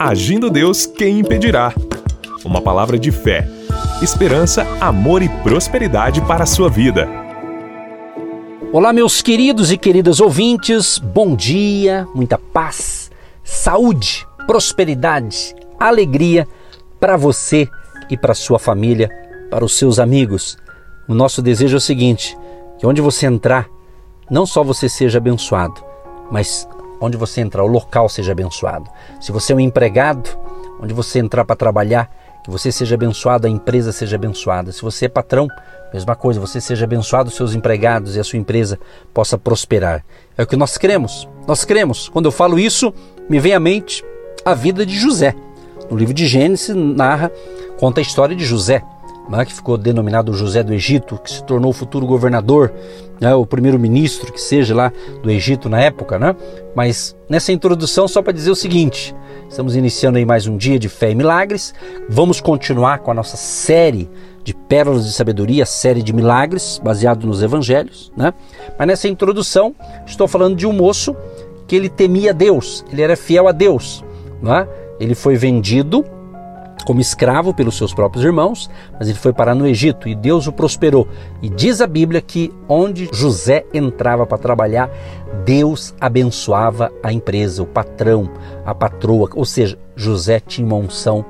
Agindo Deus, quem impedirá? Uma palavra de fé, esperança, amor e prosperidade para a sua vida. Olá, meus queridos e queridas ouvintes, bom dia, muita paz, saúde, prosperidade, alegria para você e para sua família, para os seus amigos. O nosso desejo é o seguinte: que onde você entrar, não só você seja abençoado, mas onde você entrar, o local seja abençoado. Se você é um empregado, onde você entrar para trabalhar, que você seja abençoado, a empresa seja abençoada. Se você é patrão, mesma coisa, você seja abençoado, seus empregados e a sua empresa possa prosperar. É o que nós cremos. Nós cremos. Quando eu falo isso, me vem à mente a vida de José. No livro de Gênesis narra, conta a história de José, né, que ficou denominado José do Egito, que se tornou o futuro governador, né, o primeiro-ministro que seja lá do Egito na época, né? Mas nessa introdução só para dizer o seguinte: Estamos iniciando aí mais um dia de fé e milagres. Vamos continuar com a nossa série de pérolas de sabedoria, série de milagres, baseado nos evangelhos, né? Mas nessa introdução, estou falando de um moço que ele temia Deus, ele era fiel a Deus, né? Ele foi vendido como escravo pelos seus próprios irmãos, mas ele foi parar no Egito e Deus o prosperou. E diz a Bíblia que onde José entrava para trabalhar, Deus abençoava a empresa, o patrão, a patroa, ou seja, José tinha uma unção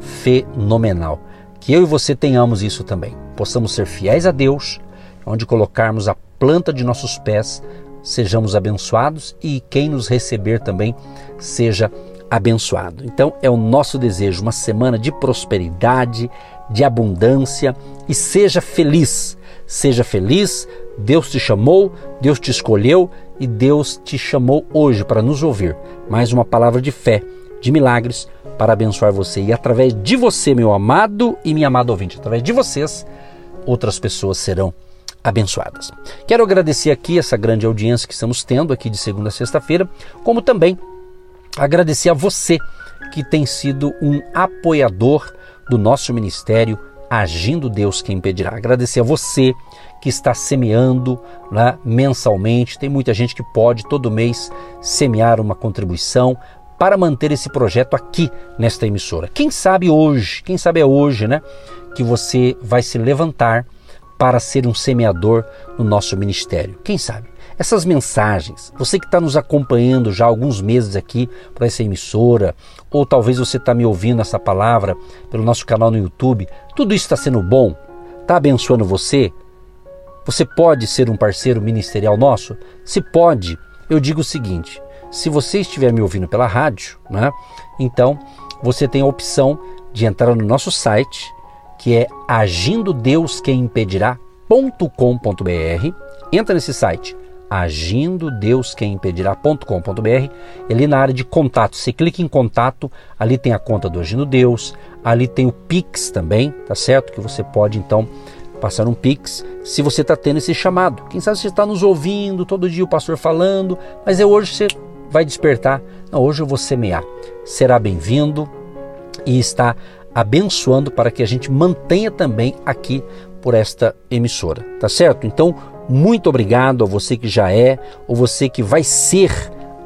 fenomenal. Que eu e você tenhamos isso também. Possamos ser fiéis a Deus, onde colocarmos a planta de nossos pés, sejamos abençoados e quem nos receber também seja abençoado abençoado. Então é o nosso desejo, uma semana de prosperidade, de abundância e seja feliz. Seja feliz, Deus te chamou, Deus te escolheu e Deus te chamou hoje para nos ouvir. Mais uma palavra de fé, de milagres para abençoar você. E através de você, meu amado e minha amada ouvinte, através de vocês, outras pessoas serão abençoadas. Quero agradecer aqui essa grande audiência que estamos tendo aqui de segunda a sexta-feira, como também agradecer a você que tem sido um apoiador do nosso ministério Agindo Deus Quem Impedirá. Agradecer a você que está semeando né, mensalmente. Tem muita gente que pode todo mês semear uma contribuição para manter esse projeto aqui nesta emissora. Quem sabe hoje, quem sabe é hoje, né, que você vai se levantar para ser um semeador no nosso ministério. Quem sabe? Essas mensagens, você que está nos acompanhando já há alguns meses aqui por essa emissora, ou talvez você está me ouvindo essa palavra pelo nosso canal no YouTube, tudo isso está sendo bom? Está abençoando você? Você pode ser um parceiro ministerial nosso? Se pode, eu digo o seguinte: se você estiver me ouvindo pela rádio, né, então você tem a opção de entrar no nosso site, que é agindodeusquemimpedirá.com.br. Entra nesse site agindo Deus quem impedirá.com.br. Ali na área de contato, você clica em contato, ali tem a conta do Agindo Deus, ali tem o Pix também, tá certo? Que você pode então passar um Pix se você está tendo esse chamado. Quem sabe você está nos ouvindo todo dia o pastor falando, mas é hoje você vai despertar. Não, hoje eu vou semear. Será bem-vindo e está abençoando para que a gente mantenha também aqui por esta emissora, tá certo? Então, muito obrigado a você que já é ou você que vai ser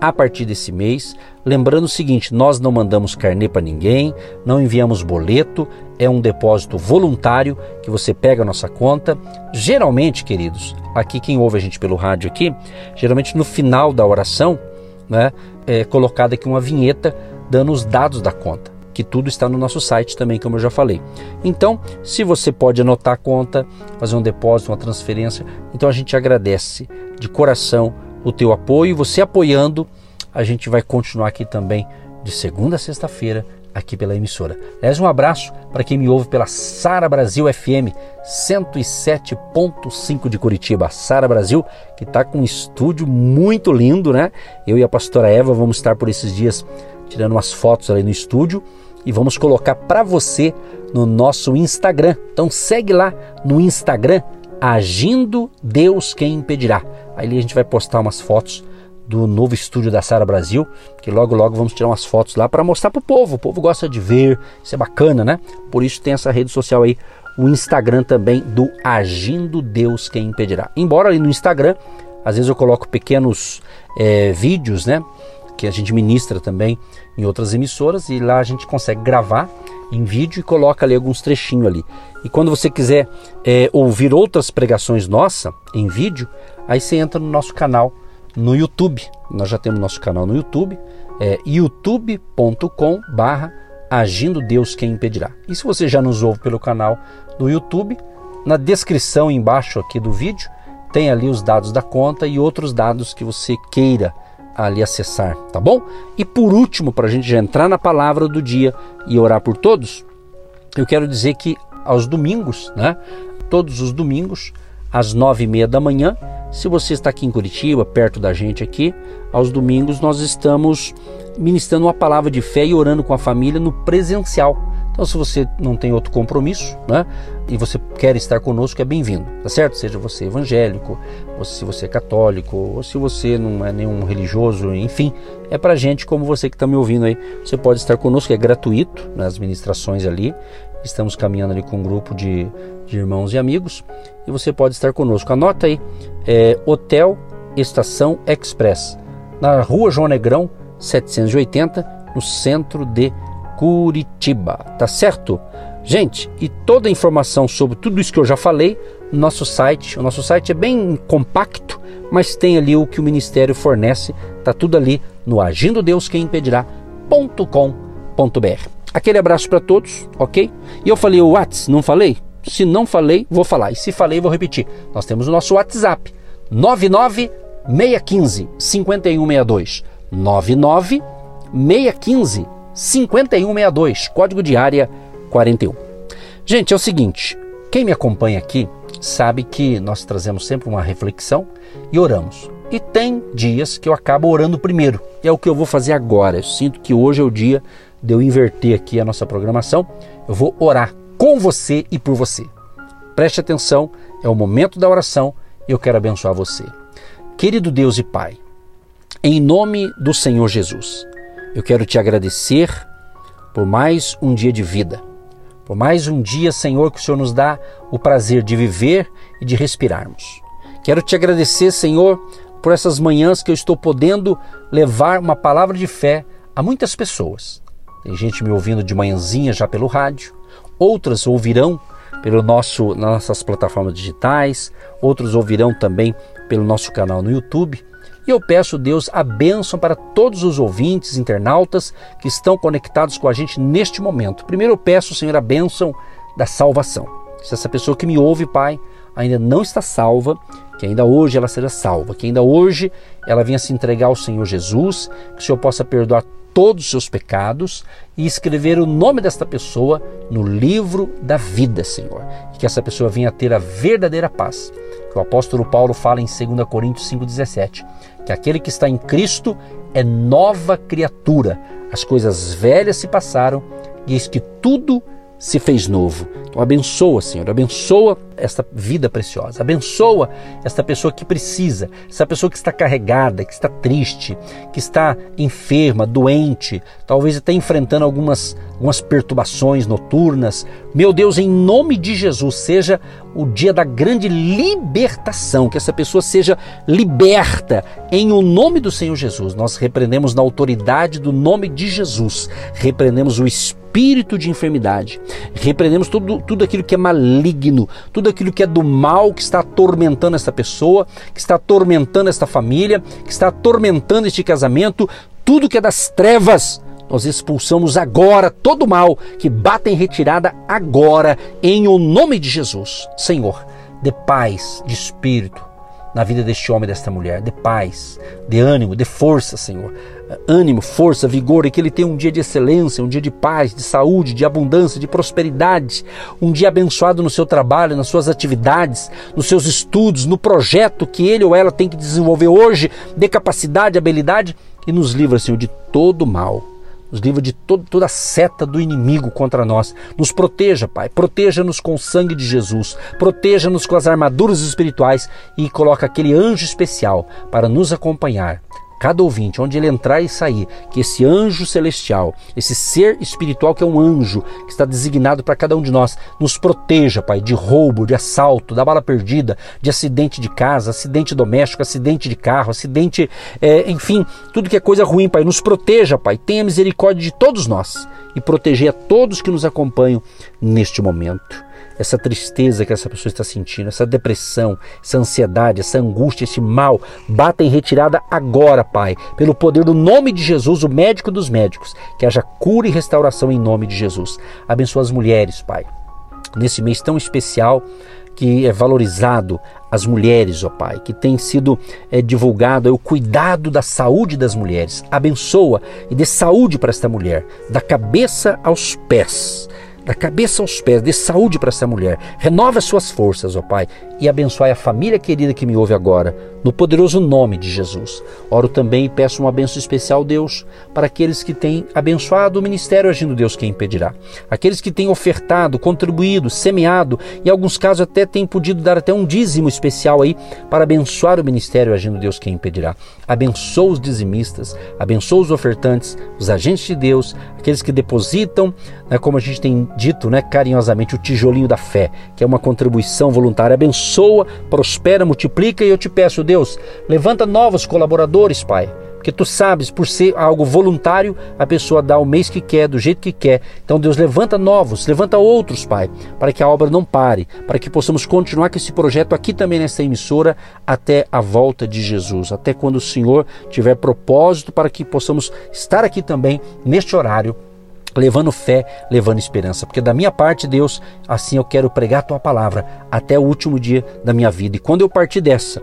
a partir desse mês. Lembrando o seguinte: nós não mandamos carnê para ninguém, não enviamos boleto, é um depósito voluntário que você pega a nossa conta. Geralmente, queridos, aqui quem ouve a gente pelo rádio aqui, geralmente no final da oração, né, é colocada aqui uma vinheta dando os dados da conta que tudo está no nosso site também, como eu já falei. Então, se você pode anotar a conta, fazer um depósito, uma transferência, então a gente agradece de coração o teu apoio. Você apoiando, a gente vai continuar aqui também de segunda a sexta-feira aqui pela emissora. Aliás, um abraço para quem me ouve pela Sara Brasil FM 107.5 de Curitiba. Sara Brasil, que está com um estúdio muito lindo, né? Eu e a pastora Eva vamos estar por esses dias tirando umas fotos ali no estúdio e vamos colocar para você no nosso Instagram. Então segue lá no Instagram Agindo Deus Quem Impedirá. Aí a gente vai postar umas fotos do novo estúdio da Sara Brasil, que logo logo vamos tirar umas fotos lá para mostrar para o povo. O povo gosta de ver, isso é bacana, né? Por isso tem essa rede social aí, o Instagram também do Agindo Deus Quem Impedirá. Embora ali no Instagram, às vezes eu coloco pequenos é, vídeos, né? Que a gente ministra também em outras emissoras e lá a gente consegue gravar em vídeo e coloca ali alguns trechinhos ali. E quando você quiser é, ouvir outras pregações nossa em vídeo, aí você entra no nosso canal no YouTube. Nós já temos nosso canal no YouTube, é youtube.com barra Agindo Deus Quem Impedirá. E se você já nos ouve pelo canal do YouTube, na descrição embaixo aqui do vídeo tem ali os dados da conta e outros dados que você queira ali acessar, tá bom? E por último, para a gente já entrar na palavra do dia e orar por todos, eu quero dizer que aos domingos, né? Todos os domingos, às nove e meia da manhã, se você está aqui em Curitiba, perto da gente aqui, aos domingos nós estamos ministrando uma palavra de fé e orando com a família no presencial. Então, se você não tem outro compromisso, né, e você quer estar conosco, é bem-vindo, tá certo? Seja você evangélico, ou se você é católico, ou se você não é nenhum religioso, enfim, é para gente como você que está me ouvindo aí. Você pode estar conosco, é gratuito nas né, ministrações ali. Estamos caminhando ali com um grupo de, de irmãos e amigos e você pode estar conosco. Anota aí, é, Hotel Estação Express, na rua João Negrão, 780, no centro de Curitiba, tá certo? Gente, e toda a informação sobre tudo isso que eu já falei no nosso site. O nosso site é bem compacto, mas tem ali o que o ministério fornece. Tá tudo ali no agindo Deus quem impedirá.com.br. Aquele abraço para todos, ok? E eu falei o Whats, não falei? Se não falei, vou falar. E se falei, vou repetir. Nós temos o nosso WhatsApp 99 615 5162 99 615 5162, código de área 41. Gente, é o seguinte, quem me acompanha aqui sabe que nós trazemos sempre uma reflexão e oramos. E tem dias que eu acabo orando primeiro. E é o que eu vou fazer agora. Eu sinto que hoje é o dia de eu inverter aqui a nossa programação. Eu vou orar com você e por você. Preste atenção, é o momento da oração e eu quero abençoar você. Querido Deus e Pai, em nome do Senhor Jesus, eu quero te agradecer por mais um dia de vida, por mais um dia, Senhor, que o Senhor nos dá o prazer de viver e de respirarmos. Quero te agradecer, Senhor, por essas manhãs que eu estou podendo levar uma palavra de fé a muitas pessoas. Tem gente me ouvindo de manhãzinha já pelo rádio, outras ouvirão pelo nosso nas nossas plataformas digitais, outros ouvirão também pelo nosso canal no YouTube. E eu peço, Deus, a bênção para todos os ouvintes, internautas que estão conectados com a gente neste momento. Primeiro eu peço, Senhor, a bênção da salvação. Se essa pessoa que me ouve, Pai, ainda não está salva, que ainda hoje ela seja salva, que ainda hoje ela venha se entregar ao Senhor Jesus, que o Senhor possa perdoar todos os seus pecados e escrever o nome desta pessoa no livro da vida, Senhor. Que essa pessoa venha ter a verdadeira paz. Que o apóstolo Paulo fala em 2 Coríntios 5,17 que aquele que está em Cristo é nova criatura. As coisas velhas se passaram e eis que tudo se fez novo. Então abençoa, Senhor, abençoa esta vida preciosa, abençoa esta pessoa que precisa, essa pessoa que está carregada, que está triste, que está enferma, doente, talvez até enfrentando algumas, algumas perturbações noturnas. Meu Deus, em nome de Jesus, seja o dia da grande libertação, que essa pessoa seja liberta em o nome do Senhor Jesus. Nós repreendemos na autoridade do nome de Jesus, repreendemos o Espírito de enfermidade. Repreendemos tudo, tudo aquilo que é maligno, tudo aquilo que é do mal que está atormentando essa pessoa, que está atormentando esta família, que está atormentando este casamento, tudo que é das trevas. Nós expulsamos agora todo mal que bata em retirada agora, em o nome de Jesus. Senhor, de paz, de espírito, na vida deste homem e desta mulher, de paz, de ânimo, de força, Senhor. Ânimo, força, vigor, e que ele tenha um dia de excelência, um dia de paz, de saúde, de abundância, de prosperidade, um dia abençoado no seu trabalho, nas suas atividades, nos seus estudos, no projeto que ele ou ela tem que desenvolver hoje, de capacidade, habilidade, e nos livra, Senhor, de todo mal nos livra de todo, toda a seta do inimigo contra nós. Nos proteja, Pai. Proteja-nos com o sangue de Jesus. Proteja-nos com as armaduras espirituais e coloca aquele anjo especial para nos acompanhar cada ouvinte, onde ele entrar e sair, que esse anjo celestial, esse ser espiritual que é um anjo, que está designado para cada um de nós, nos proteja, Pai, de roubo, de assalto, da bala perdida, de acidente de casa, acidente doméstico, acidente de carro, acidente, é, enfim, tudo que é coisa ruim, Pai. Nos proteja, Pai. Tenha misericórdia de todos nós e proteger a todos que nos acompanham neste momento essa tristeza que essa pessoa está sentindo, essa depressão, essa ansiedade, essa angústia, esse mal, bata em retirada agora, Pai, pelo poder do nome de Jesus, o médico dos médicos, que haja cura e restauração em nome de Jesus. Abençoa as mulheres, Pai, nesse mês tão especial que é valorizado as mulheres, ó Pai, que tem sido é, divulgado é, o cuidado da saúde das mulheres. Abençoa e dê saúde para esta mulher, da cabeça aos pés da cabeça aos pés, dê saúde para essa mulher, renova suas forças, ó Pai, e abençoe a família querida que me ouve agora, no poderoso nome de Jesus. Oro também e peço uma benção especial, Deus, para aqueles que têm abençoado o ministério agindo Deus quem impedirá. Aqueles que têm ofertado, contribuído, semeado, e em alguns casos até têm podido dar até um dízimo especial aí para abençoar o ministério agindo Deus quem impedirá. Abençoa os dizimistas, abençoa os ofertantes, os agentes de Deus, aqueles que depositam, né, como a gente tem dito né, carinhosamente, o tijolinho da fé, que é uma contribuição voluntária. Abençoa, prospera, multiplica e eu te peço, Deus, levanta novos colaboradores, Pai. Porque tu sabes, por ser algo voluntário, a pessoa dá o mês que quer, do jeito que quer. Então, Deus, levanta novos, levanta outros, Pai, para que a obra não pare, para que possamos continuar com esse projeto aqui também nessa emissora até a volta de Jesus, até quando o Senhor tiver propósito para que possamos estar aqui também neste horário levando fé, levando esperança, porque da minha parte, Deus, assim eu quero pregar a tua palavra até o último dia da minha vida. E quando eu partir dessa,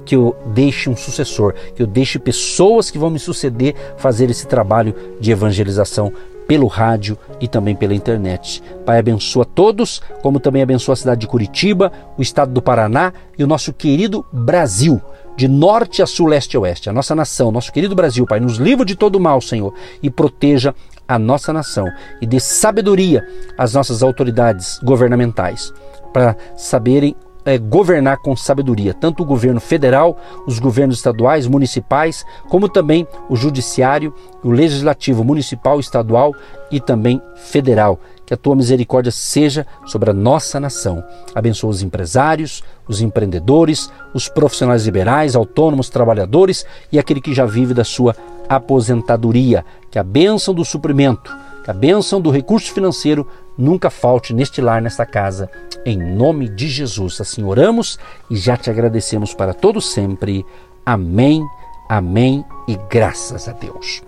que eu deixe um sucessor, que eu deixe pessoas que vão me suceder fazer esse trabalho de evangelização pelo rádio e também pela internet. Pai, abençoa todos, como também abençoa a cidade de Curitiba, o estado do Paraná e o nosso querido Brasil de norte a sul, leste a oeste, a nossa nação, nosso querido Brasil, Pai, nos livre de todo mal, Senhor, e proteja a nossa nação e dê sabedoria às nossas autoridades governamentais para saberem é, governar com sabedoria, tanto o governo federal, os governos estaduais, municipais, como também o judiciário, o legislativo municipal, estadual e também federal. Que a tua misericórdia seja sobre a nossa nação. Abençoa os empresários, os empreendedores, os profissionais liberais, autônomos, trabalhadores e aquele que já vive da sua aposentadoria. Que a bênção do suprimento, que a bênção do recurso financeiro nunca falte neste lar, nesta casa, em nome de Jesus. Assim oramos e já te agradecemos para todo sempre. Amém, amém e graças a Deus.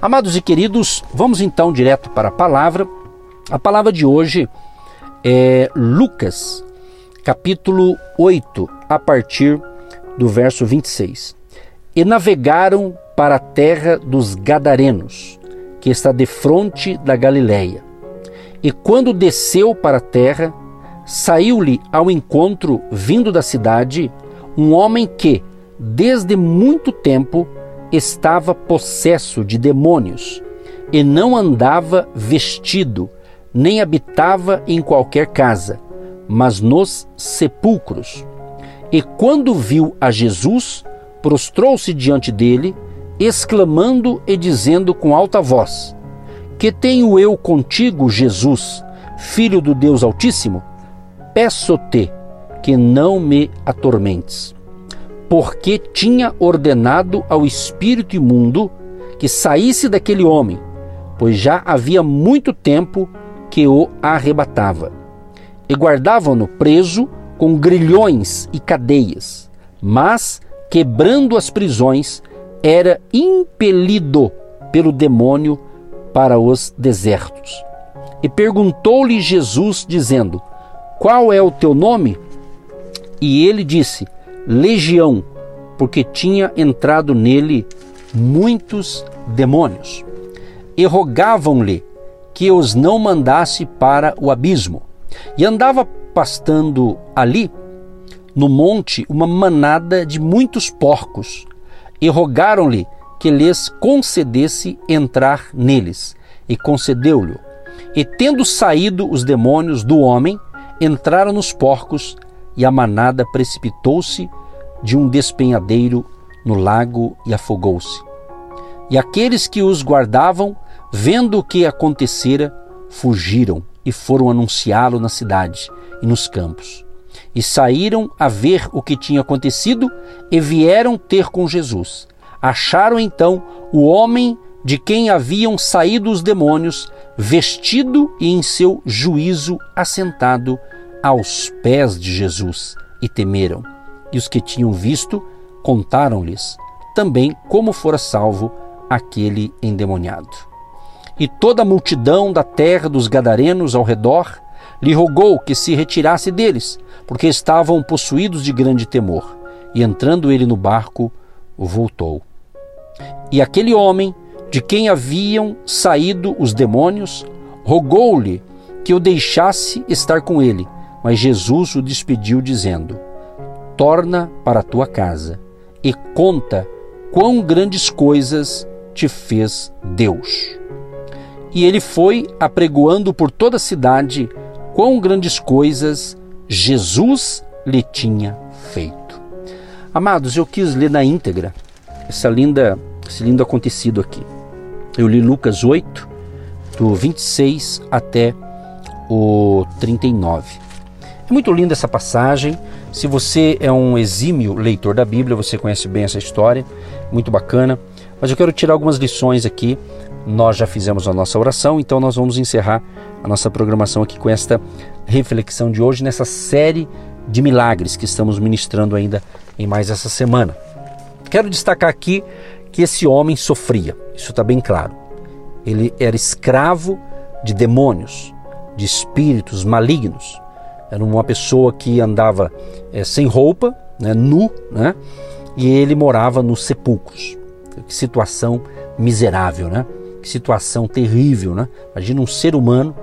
Amados e queridos, vamos então direto para a palavra. A palavra de hoje é Lucas, capítulo 8, a partir do verso 26. E navegaram para a terra dos Gadarenos, que está defronte da Galileia. E quando desceu para a terra, saiu-lhe ao encontro, vindo da cidade, um homem que, desde muito tempo, estava possesso de demônios, e não andava vestido, nem habitava em qualquer casa, mas nos sepulcros. E quando viu a Jesus, prostrou-se diante dele, exclamando e dizendo com alta voz: que tenho eu contigo, Jesus, Filho do Deus Altíssimo? Peço-te que não me atormentes. Porque tinha ordenado ao espírito imundo que saísse daquele homem, pois já havia muito tempo que o arrebatava. E guardavam-no preso com grilhões e cadeias, mas, quebrando as prisões, era impelido pelo demônio para os desertos. E perguntou-lhe Jesus, dizendo: Qual é o teu nome? E ele disse: Legião, porque tinha entrado nele muitos demônios. E rogavam-lhe que os não mandasse para o abismo. E andava pastando ali, no monte, uma manada de muitos porcos. E rogaram-lhe que lhes concedesse entrar neles, e concedeu-lhe. E tendo saído os demônios do homem, entraram nos porcos, e a manada precipitou-se de um despenhadeiro no lago e afogou-se. E aqueles que os guardavam, vendo o que acontecera, fugiram e foram anunciá-lo na cidade e nos campos. E saíram a ver o que tinha acontecido e vieram ter com Jesus. Acharam então o homem de quem haviam saído os demônios, vestido e em seu juízo assentado aos pés de Jesus, e temeram. E os que tinham visto contaram-lhes também como fora salvo aquele endemoniado. E toda a multidão da terra dos Gadarenos ao redor lhe rogou que se retirasse deles, porque estavam possuídos de grande temor. E entrando ele no barco, voltou. E aquele homem, de quem haviam saído os demônios, rogou-lhe que o deixasse estar com ele. Mas Jesus o despediu, dizendo: Torna para a tua casa e conta quão grandes coisas te fez Deus. E ele foi apregoando por toda a cidade quão grandes coisas Jesus lhe tinha feito. Amados, eu quis ler na íntegra essa linda, esse lindo acontecido aqui. Eu li Lucas 8, do 26 até o 39. É muito linda essa passagem. Se você é um exímio leitor da Bíblia, você conhece bem essa história, muito bacana. Mas eu quero tirar algumas lições aqui. Nós já fizemos a nossa oração, então nós vamos encerrar a nossa programação aqui com esta reflexão de hoje nessa série de milagres que estamos ministrando ainda em mais essa semana. Quero destacar aqui que esse homem sofria, isso está bem claro. Ele era escravo de demônios, de espíritos malignos. Era uma pessoa que andava é, sem roupa, né, nu, né, e ele morava nos sepulcros. Que situação miserável, né? Situação terrível, né? Imagina um ser humano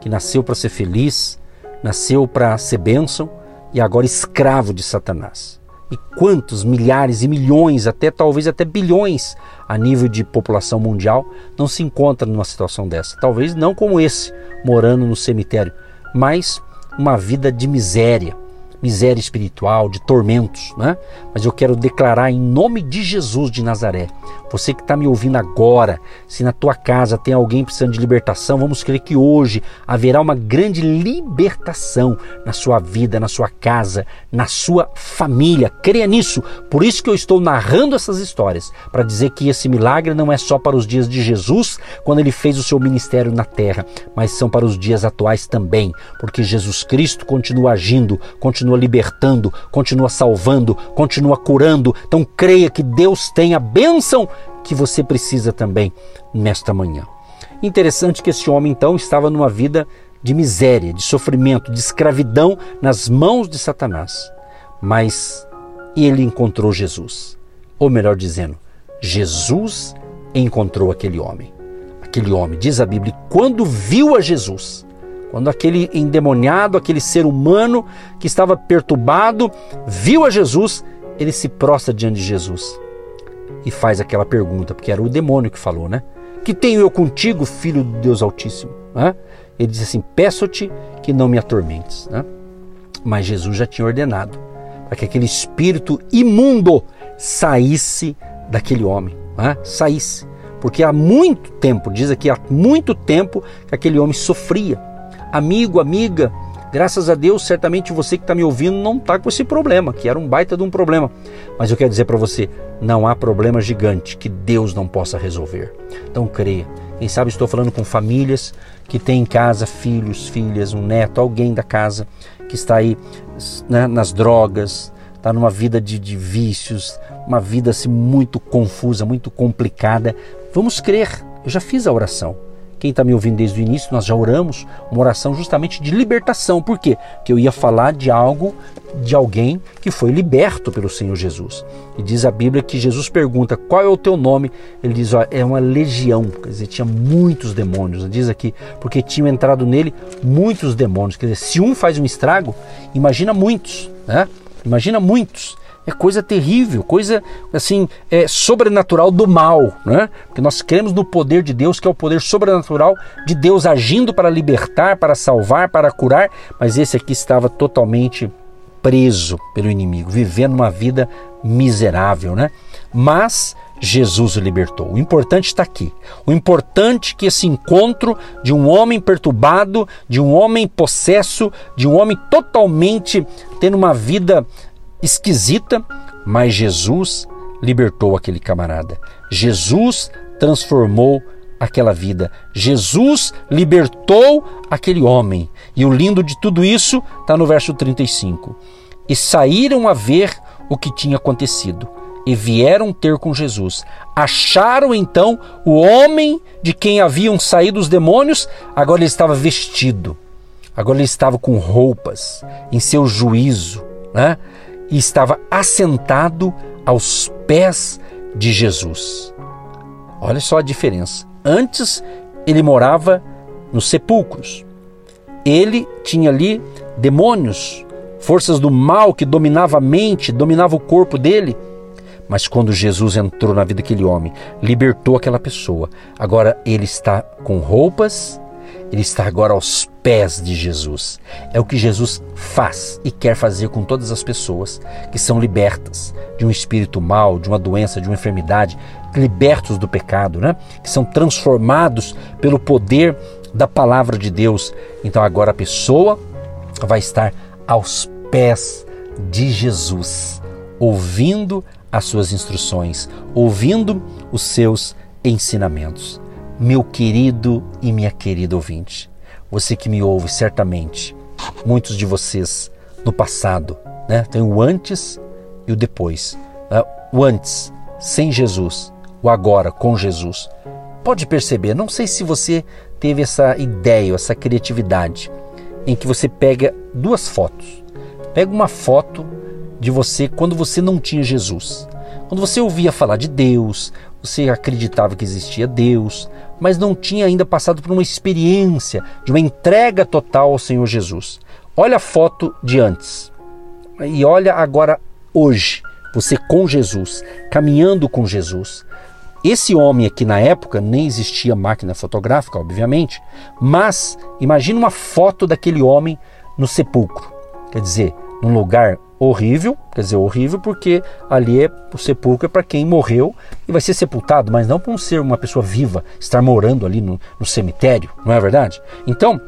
que nasceu para ser feliz, nasceu para ser bênção e agora escravo de Satanás. E quantos milhares e milhões, até talvez até bilhões a nível de população mundial não se encontram numa situação dessa? Talvez não como esse, morando no cemitério, mas uma vida de miséria, miséria espiritual, de tormentos, né? Mas eu quero declarar em nome de Jesus de Nazaré, você que está me ouvindo agora, se na tua casa tem alguém precisando de libertação, vamos crer que hoje haverá uma grande libertação na sua vida, na sua casa, na sua família. Creia nisso. Por isso que eu estou narrando essas histórias, para dizer que esse milagre não é só para os dias de Jesus, quando ele fez o seu ministério na terra, mas são para os dias atuais também, porque Jesus Cristo continua agindo, continua libertando, continua salvando, continua curando. Então creia que Deus tem a bênção que você precisa também nesta manhã. Interessante que esse homem então estava numa vida de miséria, de sofrimento, de escravidão nas mãos de Satanás. Mas ele encontrou Jesus. Ou melhor dizendo, Jesus encontrou aquele homem. Aquele homem, diz a Bíblia, quando viu a Jesus, quando aquele endemoniado, aquele ser humano que estava perturbado, viu a Jesus, ele se prostra diante de Jesus e faz aquela pergunta, porque era o demônio que falou, né? Que tenho eu contigo, filho de Deus Altíssimo? Né? Ele diz assim: Peço-te que não me atormentes. Né? Mas Jesus já tinha ordenado para que aquele espírito imundo saísse daquele homem, né? saísse. Porque há muito tempo, diz aqui, há muito tempo que aquele homem sofria. Amigo, amiga, Graças a Deus, certamente você que está me ouvindo não está com esse problema, que era um baita de um problema. Mas eu quero dizer para você, não há problema gigante que Deus não possa resolver. Então creia. Quem sabe estou falando com famílias que têm em casa filhos, filhas, um neto, alguém da casa que está aí né, nas drogas, está numa vida de, de vícios, uma vida assim, muito confusa, muito complicada. Vamos crer. Eu já fiz a oração. Quem está me ouvindo desde o início, nós já oramos uma oração justamente de libertação. Por quê? Que eu ia falar de algo, de alguém que foi liberto pelo Senhor Jesus. E diz a Bíblia que Jesus pergunta: qual é o teu nome? Ele diz: ó, é uma legião, quer dizer, tinha muitos demônios. Diz aqui, porque tinham entrado nele muitos demônios. Quer dizer, se um faz um estrago, imagina muitos, né? Imagina muitos é coisa terrível, coisa assim, é sobrenatural do mal, né? Porque nós cremos no poder de Deus, que é o poder sobrenatural de Deus agindo para libertar, para salvar, para curar, mas esse aqui estava totalmente preso pelo inimigo, vivendo uma vida miserável, né? mas Jesus o libertou. O importante está aqui. O importante é que esse encontro de um homem perturbado, de um homem possesso, de um homem totalmente tendo uma vida esquisita, mas Jesus libertou aquele camarada. Jesus transformou aquela vida. Jesus libertou aquele homem. E o lindo de tudo isso está no verso 35. E saíram a ver o que tinha acontecido e vieram ter com Jesus. Acharam então o homem de quem haviam saído os demônios, agora ele estava vestido, agora ele estava com roupas em seu juízo, né? E estava assentado aos pés de Jesus. Olha só a diferença. Antes ele morava nos sepulcros. Ele tinha ali demônios, forças do mal que dominava a mente, dominava o corpo dele. Mas quando Jesus entrou na vida daquele homem, libertou aquela pessoa, agora ele está com roupas, ele está agora aos pés de Jesus. É o que Jesus faz e quer fazer com todas as pessoas que são libertas de um espírito mal, de uma doença, de uma enfermidade, libertos do pecado, né? que são transformados pelo poder da palavra de Deus. Então agora a pessoa vai estar aos pés de Jesus, ouvindo as suas instruções, ouvindo os seus ensinamentos. Meu querido e minha querida ouvinte, você que me ouve certamente, muitos de vocês no passado, né? Tem o antes e o depois. Né? O antes sem Jesus, o agora com Jesus. Pode perceber, não sei se você teve essa ideia, essa criatividade, em que você pega duas fotos. Pega uma foto de você quando você não tinha Jesus. Quando você ouvia falar de Deus, você acreditava que existia Deus, mas não tinha ainda passado por uma experiência de uma entrega total ao Senhor Jesus. Olha a foto de antes e olha agora hoje, você com Jesus, caminhando com Jesus. Esse homem aqui na época nem existia máquina fotográfica, obviamente, mas imagine uma foto daquele homem no sepulcro. Quer dizer, num lugar horrível, quer dizer, horrível porque ali é o sepulcro é para quem morreu e vai ser sepultado, mas não para um ser, uma pessoa viva, estar morando ali no, no cemitério, não é verdade? Então,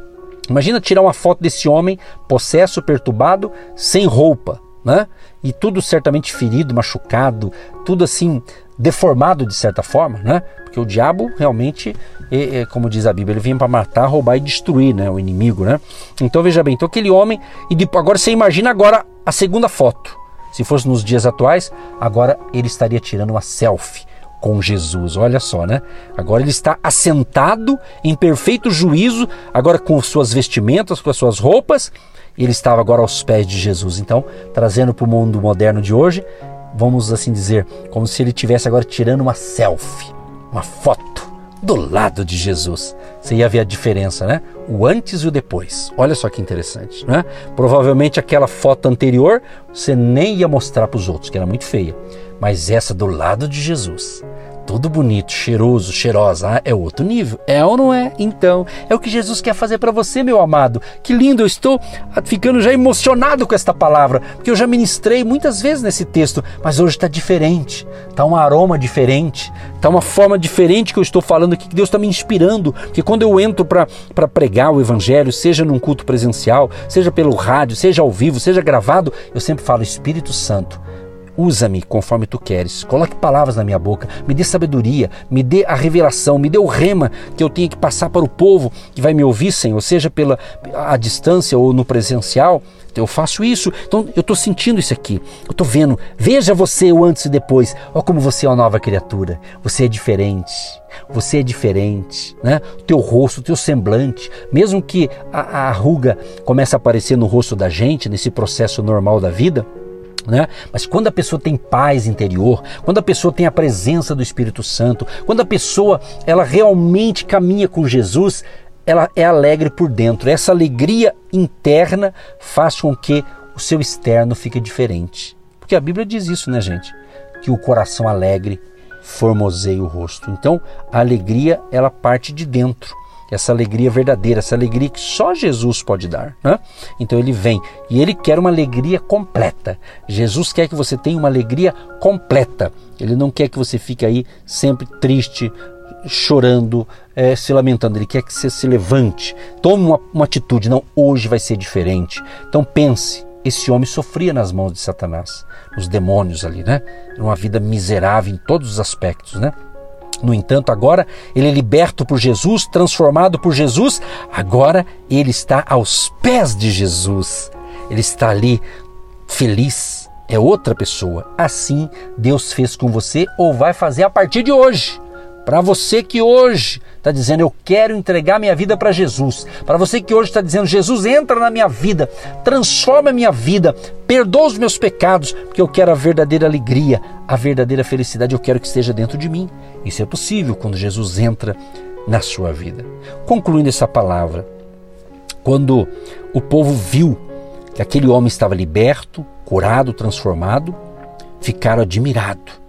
imagina tirar uma foto desse homem possesso, perturbado, sem roupa, né? E tudo certamente ferido, machucado, tudo assim deformado de certa forma, né? Porque o diabo realmente, é, é, como diz a Bíblia, ele vem para matar, roubar e destruir, né? O inimigo, né? Então veja bem, então aquele homem e depois, agora você imagina agora a segunda foto. Se fosse nos dias atuais, agora ele estaria tirando uma selfie com Jesus. Olha só, né? Agora ele está assentado em perfeito juízo, agora com suas vestimentas, com as suas roupas, ele estava agora aos pés de Jesus. Então, trazendo para o mundo moderno de hoje, vamos assim dizer, como se ele tivesse agora tirando uma selfie, uma foto do lado de Jesus. Você ia ver a diferença, né? O antes e o depois. Olha só que interessante, né? Provavelmente aquela foto anterior você nem ia mostrar para os outros, que era muito feia. Mas essa do lado de Jesus, tudo bonito, cheiroso, cheirosa, ah, é outro nível. É ou não é? Então, é o que Jesus quer fazer para você, meu amado. Que lindo, eu estou ficando já emocionado com esta palavra, porque eu já ministrei muitas vezes nesse texto, mas hoje está diferente, está um aroma diferente, está uma forma diferente que eu estou falando aqui, que Deus está me inspirando, porque quando eu entro para pregar o Evangelho, seja num culto presencial, seja pelo rádio, seja ao vivo, seja gravado, eu sempre falo, Espírito Santo, Usa-me conforme tu queres. Coloque palavras na minha boca. Me dê sabedoria. Me dê a revelação. Me dê o rema que eu tenha que passar para o povo que vai me ouvir, Senhor, seja pela a distância ou no presencial. Eu faço isso. Então eu estou sentindo isso aqui. Eu estou vendo. Veja você o antes e depois. Olha como você é uma nova criatura. Você é diferente. Você é diferente, né? O teu rosto, o teu semblante, mesmo que a, a arruga comece a aparecer no rosto da gente nesse processo normal da vida, né? Mas quando a pessoa tem paz interior, quando a pessoa tem a presença do Espírito Santo, quando a pessoa ela realmente caminha com Jesus, ela é alegre por dentro. Essa alegria interna faz com que o seu externo fique diferente. Porque a Bíblia diz isso, né, gente? Que o coração alegre formoseia o rosto. Então, a alegria ela parte de dentro. Essa alegria verdadeira, essa alegria que só Jesus pode dar. Né? Então ele vem e ele quer uma alegria completa. Jesus quer que você tenha uma alegria completa. Ele não quer que você fique aí sempre triste, chorando, é, se lamentando. Ele quer que você se levante, tome uma, uma atitude. Não, hoje vai ser diferente. Então pense. Esse homem sofria nas mãos de Satanás, os demônios ali, né? Uma vida miserável em todos os aspectos, né? No entanto, agora ele é liberto por Jesus, transformado por Jesus, agora ele está aos pés de Jesus. Ele está ali feliz, é outra pessoa. Assim Deus fez com você ou vai fazer a partir de hoje. Para você que hoje está dizendo eu quero entregar minha vida para Jesus, para você que hoje está dizendo Jesus entra na minha vida, transforma a minha vida, perdoa os meus pecados, porque eu quero a verdadeira alegria, a verdadeira felicidade, eu quero que esteja dentro de mim. Isso é possível quando Jesus entra na sua vida. Concluindo essa palavra, quando o povo viu que aquele homem estava liberto, curado, transformado, ficaram admirados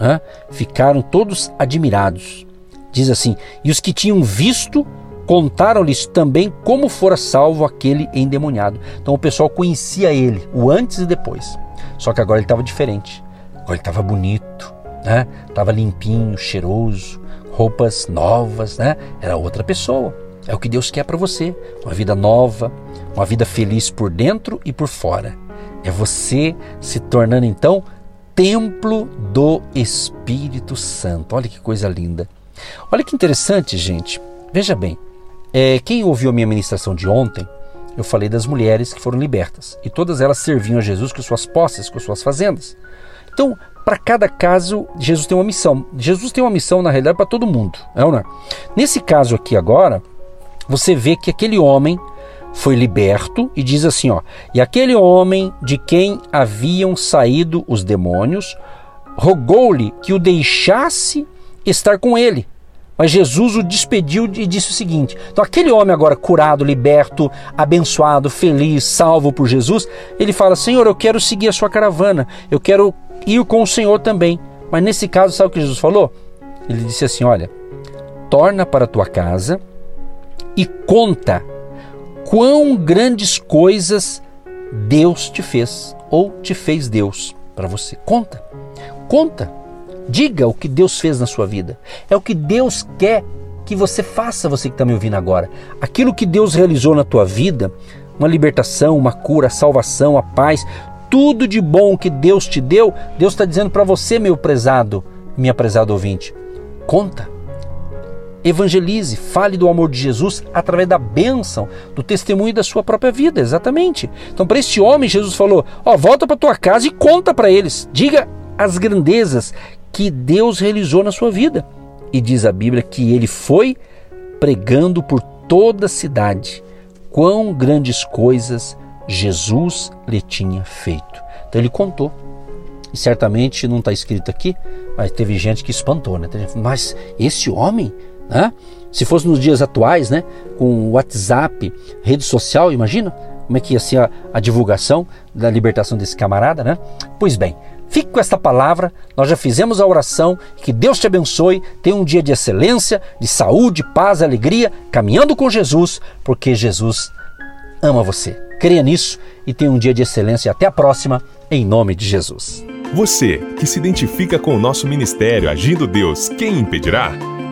né? ficaram todos admirados. Diz assim: E os que tinham visto contaram-lhes também como fora salvo aquele endemoniado. Então o pessoal conhecia ele, o antes e depois. Só que agora ele estava diferente. Agora ele estava bonito, né? Limpinho, cheiroso, roupas novas, né? Era outra pessoa. É o que Deus quer para você, uma vida nova, uma vida feliz por dentro e por fora. É você se tornando então templo do Espírito Santo. Olha que coisa linda. Olha que interessante, gente. Veja bem, é, quem ouviu a minha ministração de ontem, eu falei das mulheres que foram libertas e todas elas serviam a Jesus com suas posses, com suas fazendas. Então, para cada caso, Jesus tem uma missão. Jesus tem uma missão, na realidade, para todo mundo. É não é? Nesse caso aqui agora, você vê que aquele homem foi liberto e diz assim, ó: "E aquele homem de quem haviam saído os demônios rogou-lhe que o deixasse estar com ele. Mas Jesus o despediu e disse o seguinte: então, aquele homem agora curado, liberto, abençoado, feliz, salvo por Jesus, ele fala: Senhor, eu quero seguir a sua caravana, eu quero ir com o Senhor também. Mas nesse caso, sabe o que Jesus falou? Ele disse assim: Olha, torna para a tua casa e conta quão grandes coisas Deus te fez ou te fez Deus para você. Conta, conta, diga o que Deus fez na sua vida. É o que Deus quer que você faça, você que está me ouvindo agora. Aquilo que Deus realizou na tua vida, uma libertação, uma cura, a salvação, a paz, tudo de bom que Deus te deu, Deus está dizendo para você, meu prezado, minha prezada ouvinte, conta evangelize, fale do amor de Jesus através da bênção, do testemunho da sua própria vida, exatamente. Então, para este homem, Jesus falou: Ó, volta para tua casa e conta para eles, diga as grandezas que Deus realizou na sua vida. E diz a Bíblia que ele foi pregando por toda a cidade quão grandes coisas Jesus lhe tinha feito. Então ele contou. E certamente não está escrito aqui, mas teve gente que espantou, né? Mas esse homem né? Se fosse nos dias atuais, né, com WhatsApp, rede social, imagina como é que ia ser a, a divulgação da libertação desse camarada, né? Pois bem, Fique com esta palavra, nós já fizemos a oração, que Deus te abençoe, tenha um dia de excelência, de saúde, paz, alegria, caminhando com Jesus, porque Jesus ama você. Creia nisso e tenha um dia de excelência. Até a próxima, em nome de Jesus. Você que se identifica com o nosso ministério Agindo Deus, quem impedirá?